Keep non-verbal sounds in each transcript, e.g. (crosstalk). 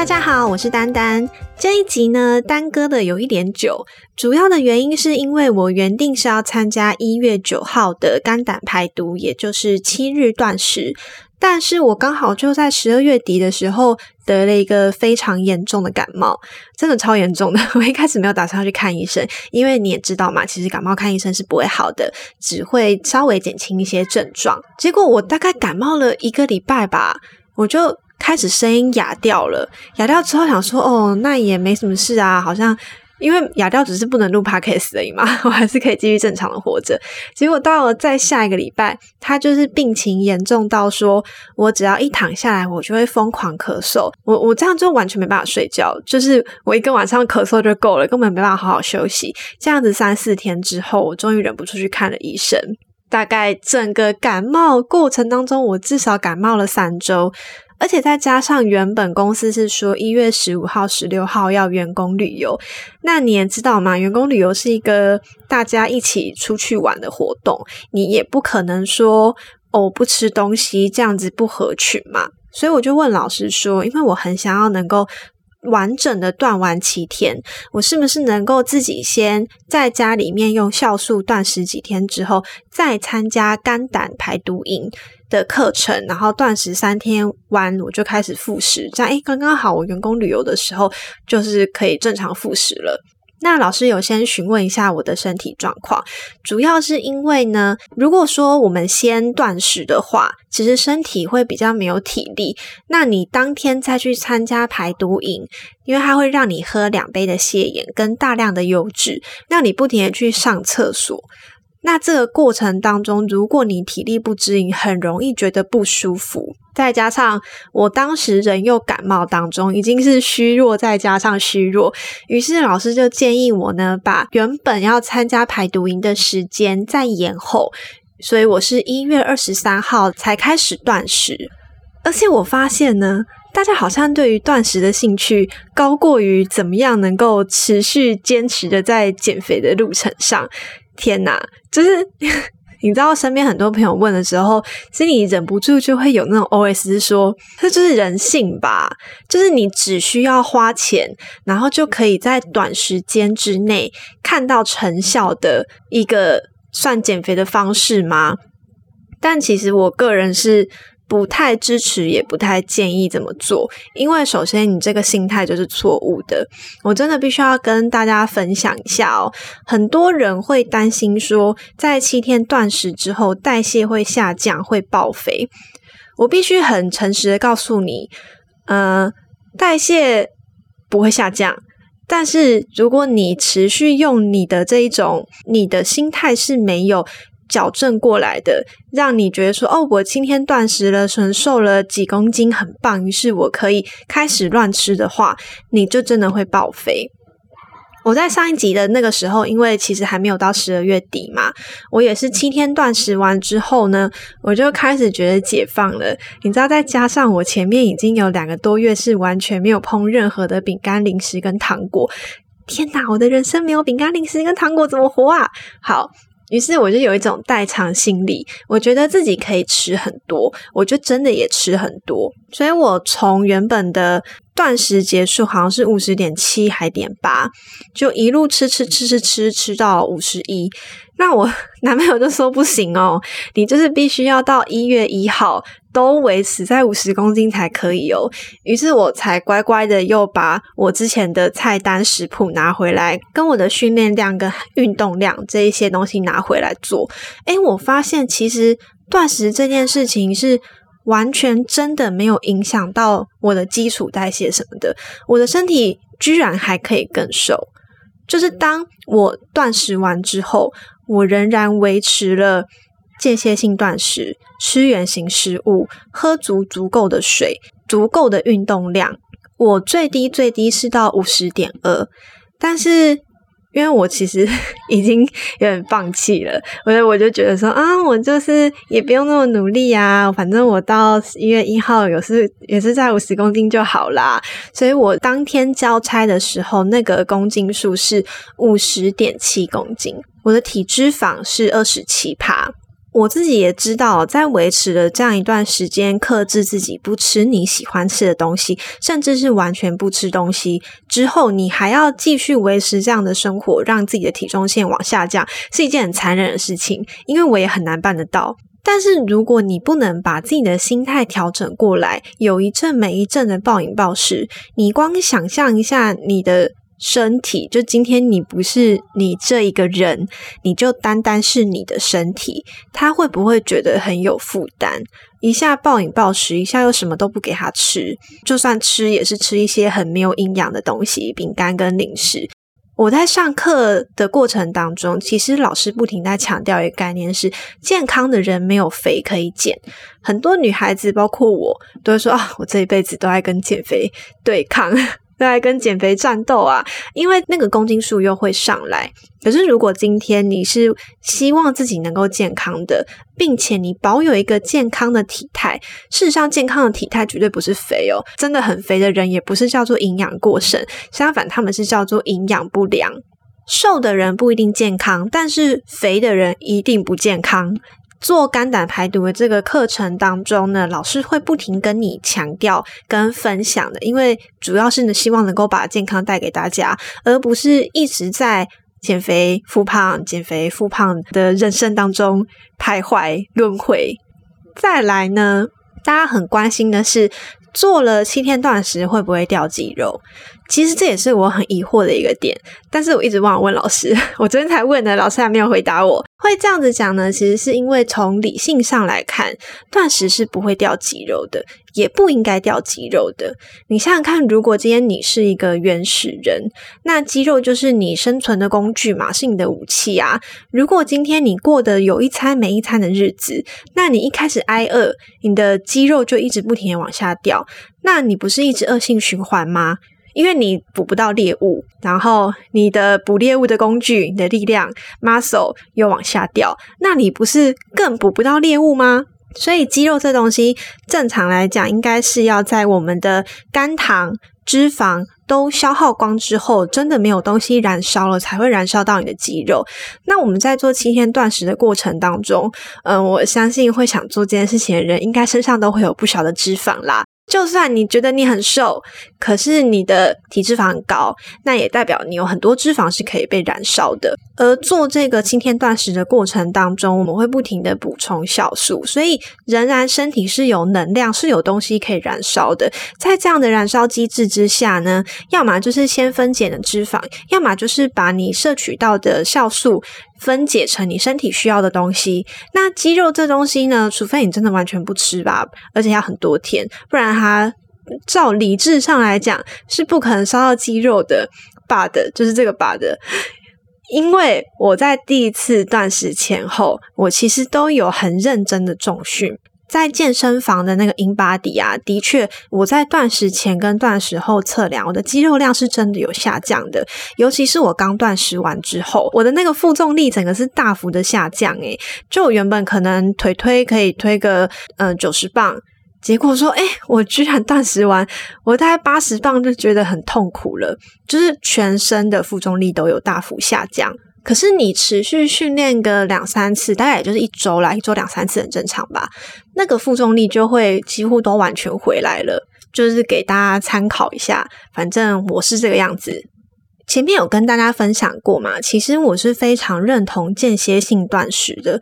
大家好，我是丹丹。这一集呢，耽搁的有一点久，主要的原因是因为我原定是要参加一月九号的肝胆排毒，也就是七日断食，但是我刚好就在十二月底的时候得了一个非常严重的感冒，真的超严重的。(laughs) 我一开始没有打算要去看医生，因为你也知道嘛，其实感冒看医生是不会好的，只会稍微减轻一些症状。结果我大概感冒了一个礼拜吧，我就。开始声音哑掉了，哑掉之后想说，哦，那也没什么事啊，好像因为哑掉只是不能录 podcast 而已嘛，(laughs) 我还是可以继续正常的活着。结果到了再下一个礼拜，他就是病情严重到说，我只要一躺下来，我就会疯狂咳嗽，我我这样就完全没办法睡觉，就是我一个晚上咳嗽就够了，根本没办法好好休息。这样子三四天之后，我终于忍不住去看了医生。大概整个感冒过程当中，我至少感冒了三周。而且再加上原本公司是说一月十五号、十六号要员工旅游，那你也知道嘛，员工旅游是一个大家一起出去玩的活动，你也不可能说哦不吃东西这样子不合群嘛。所以我就问老师说，因为我很想要能够完整的断完七天，我是不是能够自己先在家里面用酵素断十几天之后，再参加肝胆排毒营？的课程，然后断食三天完，我就开始复食，这样诶刚刚好，我员工旅游的时候就是可以正常复食了。那老师有先询问一下我的身体状况，主要是因为呢，如果说我们先断食的话，其实身体会比较没有体力。那你当天再去参加排毒营，因为它会让你喝两杯的泻盐跟大量的油脂，让你不停的去上厕所。那这个过程当中，如果你体力不支，你很容易觉得不舒服。再加上我当时人又感冒当中，已经是虚弱，再加上虚弱，于是老师就建议我呢，把原本要参加排毒营的时间再延后。所以我是一月二十三号才开始断食，而且我发现呢，大家好像对于断食的兴趣高过于怎么样能够持续坚持的在减肥的路程上。天哪，就是 (laughs) 你知道，身边很多朋友问的时候，心里忍不住就会有那种 OS 说：“这就是人性吧？就是你只需要花钱，然后就可以在短时间之内看到成效的一个算减肥的方式吗？”但其实我个人是。不太支持，也不太建议这么做，因为首先你这个心态就是错误的。我真的必须要跟大家分享一下哦，很多人会担心说，在七天断食之后代谢会下降，会爆肥。我必须很诚实的告诉你，呃，代谢不会下降，但是如果你持续用你的这一种，你的心态是没有。矫正过来的，让你觉得说哦，我今天断食了，纯瘦了几公斤，很棒。于是我可以开始乱吃的话，你就真的会爆肥。我在上一集的那个时候，因为其实还没有到十二月底嘛，我也是七天断食完之后呢，我就开始觉得解放了。你知道，再加上我前面已经有两个多月是完全没有碰任何的饼干、零食跟糖果，天哪，我的人生没有饼干、零食跟糖果怎么活啊？好。于是我就有一种代偿心理，我觉得自己可以吃很多，我就真的也吃很多。所以我从原本的断食结束，好像是五十点七还点八，就一路吃吃吃吃吃吃到五十一。那我 (laughs) 男朋友就说不行哦，你就是必须要到一月一号都维持在五十公斤才可以哦。于是我才乖乖的又把我之前的菜单食谱拿回来，跟我的训练量跟运动量这一些东西拿回来做。诶，我发现其实断食这件事情是完全真的没有影响到我的基础代谢什么的，我的身体居然还可以更瘦。就是当我断食完之后。我仍然维持了间歇性断食，吃原形食物，喝足足够的水，足够的运动量。我最低最低是到五十点二，但是。因为我其实 (laughs) 已经有点放弃了，所以我就觉得说啊，我就是也不用那么努力啊，反正我到一月一号有是也是在五十公斤就好啦。所以我当天交差的时候，那个公斤数是五十点七公斤，我的体脂肪是二十七帕。我自己也知道，在维持了这样一段时间，克制自己不吃你喜欢吃的东西，甚至是完全不吃东西之后，你还要继续维持这样的生活，让自己的体重线往下降，是一件很残忍的事情。因为我也很难办得到。但是如果你不能把自己的心态调整过来，有一阵没一阵的暴饮暴食，你光想象一下你的。身体，就今天你不是你这一个人，你就单单是你的身体，他会不会觉得很有负担？一下暴饮暴食，一下又什么都不给他吃，就算吃也是吃一些很没有营养的东西，饼干跟零食。我在上课的过程当中，其实老师不停在强调一个概念：是健康的人没有肥可以减。很多女孩子，包括我，都会说啊，我这一辈子都在跟减肥对抗。在跟减肥战斗啊，因为那个公斤数又会上来。可是如果今天你是希望自己能够健康的，并且你保有一个健康的体态，事实上健康的体态绝对不是肥哦，真的很肥的人也不是叫做营养过剩，相反他们是叫做营养不良。瘦的人不一定健康，但是肥的人一定不健康。做肝胆排毒的这个课程当中呢，老师会不停跟你强调跟分享的，因为主要是呢希望能够把健康带给大家，而不是一直在减肥复胖、减肥复胖的人生当中徘徊轮回。再来呢，大家很关心的是，做了七天断食会不会掉肌肉？其实这也是我很疑惑的一个点，但是我一直忘了问老师，(laughs) 我昨天才问的，老师还没有回答我。会这样子讲呢，其实是因为从理性上来看，断食是不会掉肌肉的，也不应该掉肌肉的。你想想看，如果今天你是一个原始人，那肌肉就是你生存的工具嘛，是你的武器啊。如果今天你过得有一餐没一餐的日子，那你一开始挨饿，你的肌肉就一直不停的往下掉，那你不是一直恶性循环吗？因为你捕不到猎物，然后你的捕猎物的工具、你的力量 muscle 又往下掉，那你不是更捕不到猎物吗？所以肌肉这东西，正常来讲，应该是要在我们的肝糖、脂肪都消耗光之后，真的没有东西燃烧了，才会燃烧到你的肌肉。那我们在做七天断食的过程当中，嗯，我相信会想做这件事情的人，应该身上都会有不少的脂肪啦。就算你觉得你很瘦，可是你的体脂肪很高，那也代表你有很多脂肪是可以被燃烧的。而做这个七天断食的过程当中，我们会不停的补充酵素，所以仍然身体是有能量，是有东西可以燃烧的。在这样的燃烧机制之下呢，要么就是先分解的脂肪，要么就是把你摄取到的酵素。分解成你身体需要的东西。那肌肉这东西呢？除非你真的完全不吃吧，而且要很多天，不然它照理智上来讲是不可能烧到肌肉的。But 就是这个 But，因为我在第一次断食前后，我其实都有很认真的重训。在健身房的那个 in body 啊，的确，我在断食前跟断食后测量，我的肌肉量是真的有下降的。尤其是我刚断食完之后，我的那个负重力整个是大幅的下降。诶，就原本可能腿推可以推个嗯九十磅，结果说，诶，我居然断食完，我大概八十磅就觉得很痛苦了，就是全身的负重力都有大幅下降。可是你持续训练个两三次，大概也就是一周啦，一周两三次很正常吧。那个负重力就会几乎都完全回来了，就是给大家参考一下。反正我是这个样子。前面有跟大家分享过嘛，其实我是非常认同间歇性断食的。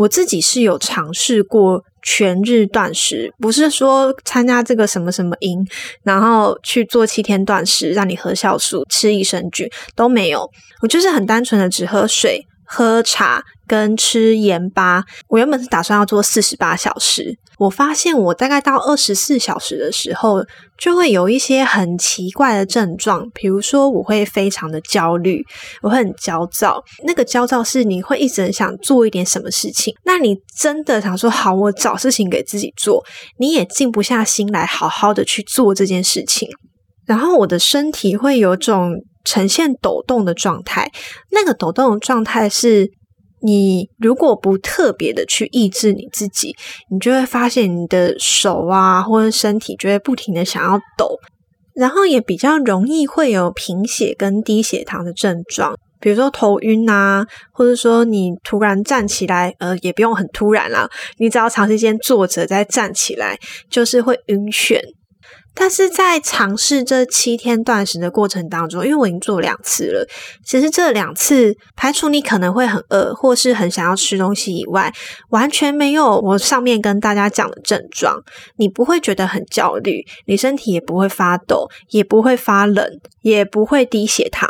我自己是有尝试过全日断食，不是说参加这个什么什么营，然后去做七天断食，让你喝酵素、吃益生菌都没有。我就是很单纯的只喝水、喝茶跟吃盐巴。我原本是打算要做四十八小时。我发现我大概到二十四小时的时候，就会有一些很奇怪的症状，比如说我会非常的焦虑，我会很焦躁。那个焦躁是你会一直想做一点什么事情，那你真的想说好，我找事情给自己做，你也静不下心来好好的去做这件事情。然后我的身体会有种呈现抖动的状态，那个抖动的状态是。你如果不特别的去抑制你自己，你就会发现你的手啊或者身体就会不停的想要抖，然后也比较容易会有贫血跟低血糖的症状。比如说头晕啊，或者说你突然站起来，呃，也不用很突然啦，你只要长时间坐着再站起来，就是会晕眩。但是在尝试这七天断食的过程当中，因为我已经做两次了，其实这两次排除你可能会很饿或是很想要吃东西以外，完全没有我上面跟大家讲的症状。你不会觉得很焦虑，你身体也不会发抖，也不会发冷，也不会低血糖。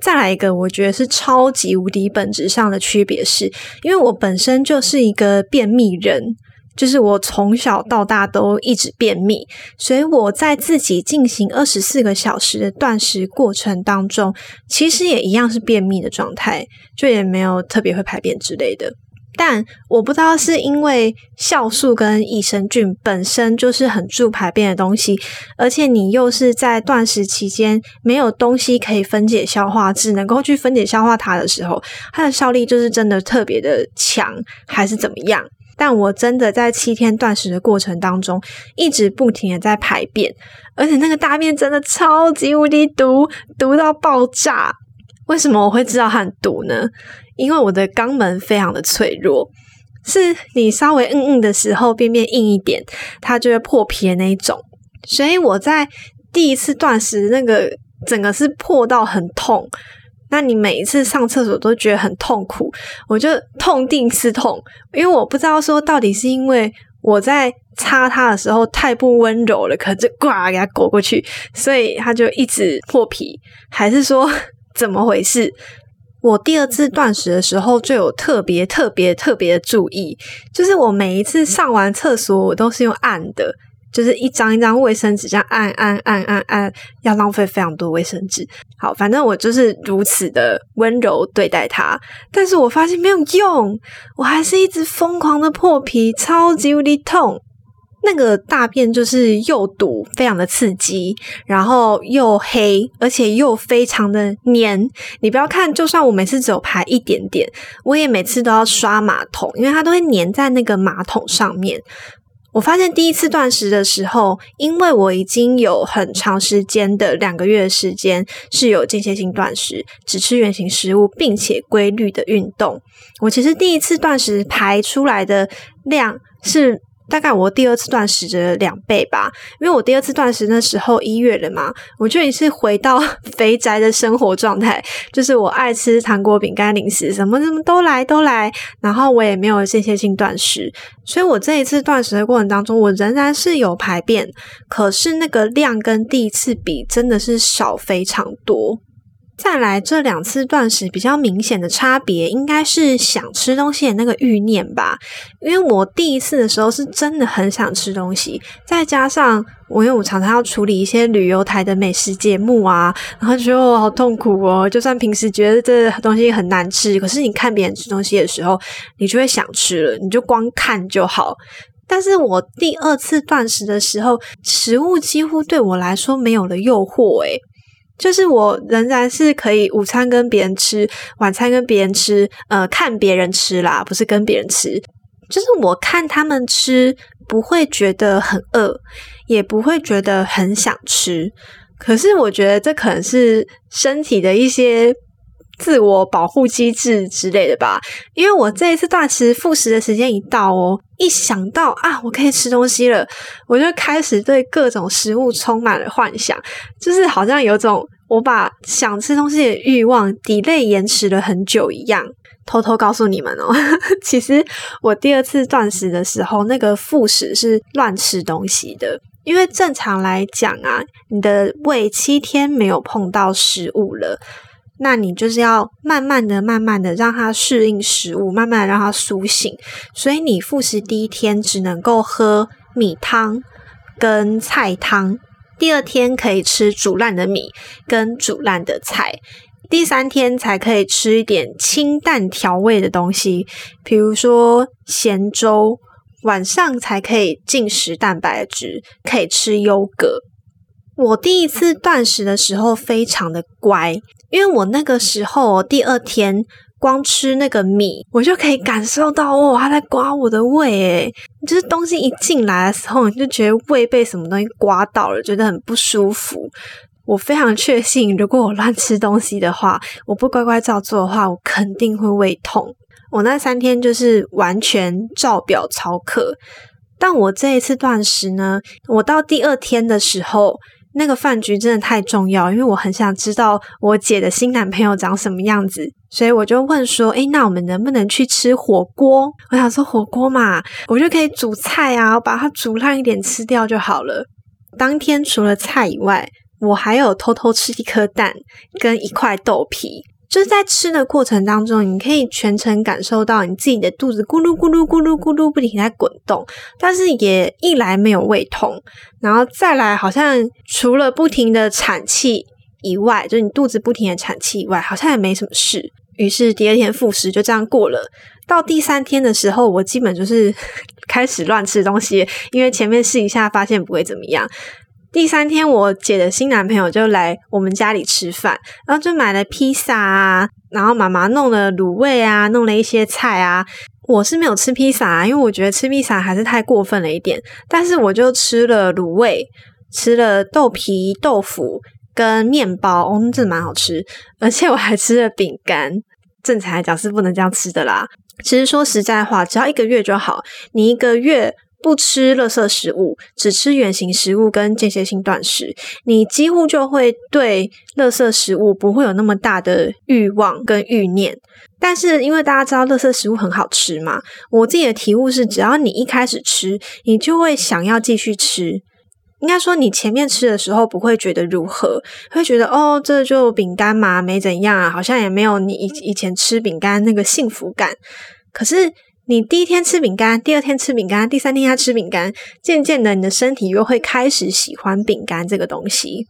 再来一个，我觉得是超级无敌本质上的区别，是因为我本身就是一个便秘人。就是我从小到大都一直便秘，所以我在自己进行二十四个小时的断食过程当中，其实也一样是便秘的状态，就也没有特别会排便之类的。但我不知道是因为酵素跟益生菌本身就是很助排便的东西，而且你又是在断食期间没有东西可以分解消化，只能够去分解消化它的时候，它的效力就是真的特别的强，还是怎么样？但我真的在七天断食的过程当中，一直不停的在排便，而且那个大便真的超级无敌毒，毒到爆炸。为什么我会知道它很毒呢？因为我的肛门非常的脆弱，是你稍微硬硬的时候，便便硬一点，它就会破皮的那一种。所以我在第一次断食，那个整个是破到很痛。那你每一次上厕所都觉得很痛苦，我就痛定思痛，因为我不知道说到底是因为我在擦它的时候太不温柔了，可就呱给它裹过去，所以它就一直破皮，还是说 (laughs) 怎么回事？我第二次断食的时候就有特别特别特别的注意，就是我每一次上完厕所，我都是用按的。就是一张一张卫生纸这样按按按按按，要浪费非常多卫生纸。好，反正我就是如此的温柔对待它，但是我发现没有用，我还是一直疯狂的破皮，超级无敌痛。那个大便就是又堵，非常的刺激，然后又黑，而且又非常的黏。你不要看，就算我每次只有排一点点，我也每次都要刷马桶，因为它都会粘在那个马桶上面。我发现第一次断食的时候，因为我已经有很长时间的两个月的时间是有间歇性断食，只吃原形食物，并且规律的运动。我其实第一次断食排出来的量是。大概我第二次断食的两倍吧，因为我第二次断食那时候一月了嘛，我就也是回到肥宅的生活状态，(laughs) 就是我爱吃糖果、饼干、零食，什么什么都来都来，然后我也没有间歇性断食，所以我这一次断食的过程当中，我仍然是有排便，可是那个量跟第一次比真的是少非常多。再来，这两次断食比较明显的差别，应该是想吃东西的那个欲念吧。因为我第一次的时候是真的很想吃东西，再加上我因为我常常要处理一些旅游台的美食节目啊，然后觉得我好痛苦哦。就算平时觉得这东西很难吃，可是你看别人吃东西的时候，你就会想吃了，你就光看就好。但是我第二次断食的时候，食物几乎对我来说没有了诱惑，诶就是我仍然是可以午餐跟别人吃，晚餐跟别人吃，呃，看别人吃啦，不是跟别人吃。就是我看他们吃，不会觉得很饿，也不会觉得很想吃。可是我觉得这可能是身体的一些。自我保护机制之类的吧，因为我这一次断食复食的时间一到哦，一想到啊，我可以吃东西了，我就开始对各种食物充满了幻想，就是好像有种我把想吃东西的欲望 delay 延迟了很久一样。偷偷告诉你们哦，(laughs) 其实我第二次断食的时候，那个复食是乱吃东西的，因为正常来讲啊，你的胃七天没有碰到食物了。那你就是要慢慢的、慢慢的让它适应食物，慢慢的让它苏醒。所以你复食第一天只能够喝米汤跟菜汤，第二天可以吃煮烂的米跟煮烂的菜，第三天才可以吃一点清淡调味的东西，比如说咸粥。晚上才可以进食蛋白质，可以吃优格。我第一次断食的时候非常的乖。因为我那个时候第二天光吃那个米，我就可以感受到哦，它在刮我的胃，诶就是东西一进来的时候，你就觉得胃被什么东西刮到了，觉得很不舒服。我非常确信，如果我乱吃东西的话，我不乖乖照做的话，我肯定会胃痛。我那三天就是完全照表操课，但我这一次断食呢，我到第二天的时候，那个饭局真的太重要，因为我很想知道我姐的新男朋友长什么样子，所以我就问说：“诶，那我们能不能去吃火锅？”我想说火锅嘛，我就可以煮菜啊，我把它煮烂一点吃掉就好了。当天除了菜以外，我还有偷偷吃一颗蛋跟一块豆皮。就是在吃的过程当中，你可以全程感受到你自己的肚子咕噜咕噜咕噜咕噜不停在滚动，但是也一来没有胃痛，然后再来好像除了不停的产气以外，就是你肚子不停的产气以外，好像也没什么事。于是第二天复食就这样过了。到第三天的时候，我基本就是 (laughs) 开始乱吃东西，因为前面试一下发现不会怎么样。第三天，我姐的新男朋友就来我们家里吃饭，然后就买了披萨啊，然后妈妈弄了卤味啊，弄了一些菜啊。我是没有吃披萨，因为我觉得吃披萨还是太过分了一点。但是我就吃了卤味，吃了豆皮、豆腐跟面包，哦，这蛮好吃。而且我还吃了饼干。正常来讲是不能这样吃的啦。其实说实在话，只要一个月就好，你一个月。不吃垃圾食物，只吃原形食物跟间歇性断食，你几乎就会对垃圾食物不会有那么大的欲望跟欲念。但是因为大家知道垃圾食物很好吃嘛，我自己的体悟是，只要你一开始吃，你就会想要继续吃。应该说，你前面吃的时候不会觉得如何，会觉得哦，这就饼干嘛，没怎样啊，好像也没有你以以前吃饼干那个幸福感。可是。你第一天吃饼干，第二天吃饼干，第三天要吃饼干，渐渐的，你的身体又会开始喜欢饼干这个东西。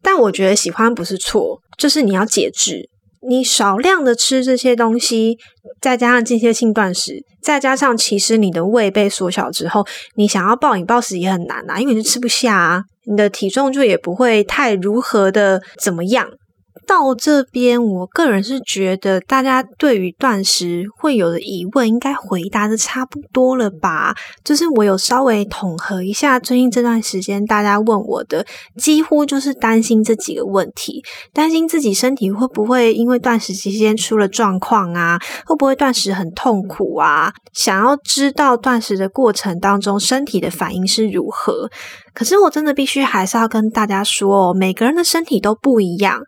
但我觉得喜欢不是错，就是你要节制，你少量的吃这些东西，再加上间歇性断食，再加上其实你的胃被缩小之后，你想要暴饮暴食也很难啊，因为你吃不下啊，你的体重就也不会太如何的怎么样。到这边，我个人是觉得大家对于断食会有的疑问，应该回答的差不多了吧？就是我有稍微统合一下最近这段时间大家问我的，几乎就是担心这几个问题：担心自己身体会不会因为断食期间出了状况啊？会不会断食很痛苦啊？想要知道断食的过程当中身体的反应是如何？可是我真的必须还是要跟大家说，哦每个人的身体都不一样。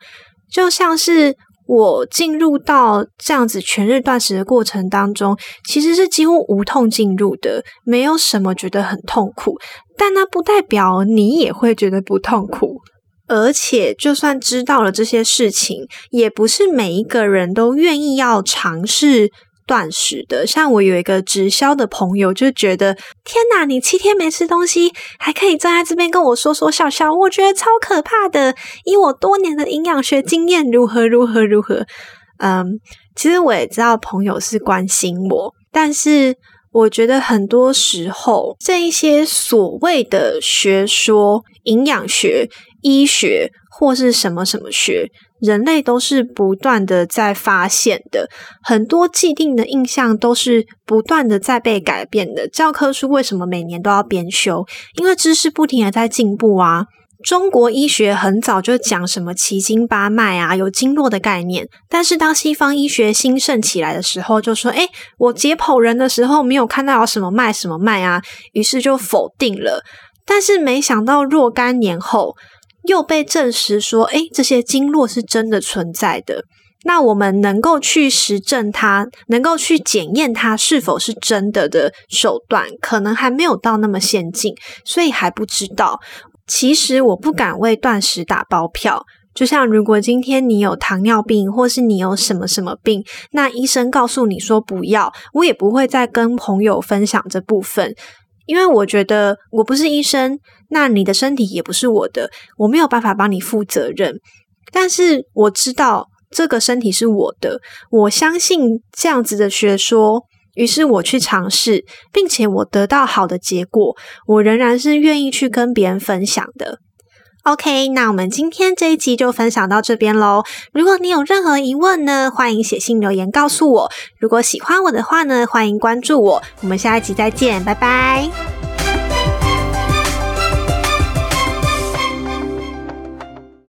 就像是我进入到这样子全日断食的过程当中，其实是几乎无痛进入的，没有什么觉得很痛苦。但那不代表你也会觉得不痛苦，而且就算知道了这些事情，也不是每一个人都愿意要尝试。断食的，像我有一个直销的朋友，就觉得天哪，你七天没吃东西，还可以站在这边跟我说说笑笑，我觉得超可怕的。以我多年的营养学经验，如何如何如何？嗯，其实我也知道朋友是关心我，但是我觉得很多时候这一些所谓的学说、营养学、医学或是什么什么学。人类都是不断的在发现的，很多既定的印象都是不断的在被改变的。教科书为什么每年都要编修？因为知识不停的在进步啊。中国医学很早就讲什么奇经八脉啊，有经络的概念。但是当西方医学兴盛起来的时候，就说：“哎，我解剖人的时候没有看到有什么脉什么脉啊。”于是就否定了。但是没想到若干年后。又被证实说，哎，这些经络是真的存在的。那我们能够去实证它，能够去检验它是否是真的的手段，可能还没有到那么先进，所以还不知道。其实我不敢为断食打包票。就像如果今天你有糖尿病，或是你有什么什么病，那医生告诉你说不要，我也不会再跟朋友分享这部分。因为我觉得我不是医生，那你的身体也不是我的，我没有办法帮你负责任。但是我知道这个身体是我的，我相信这样子的学说，于是我去尝试，并且我得到好的结果，我仍然是愿意去跟别人分享的。OK，那我们今天这一集就分享到这边喽。如果你有任何疑问呢，欢迎写信留言告诉我。如果喜欢我的话呢，欢迎关注我。我们下一集再见，拜拜。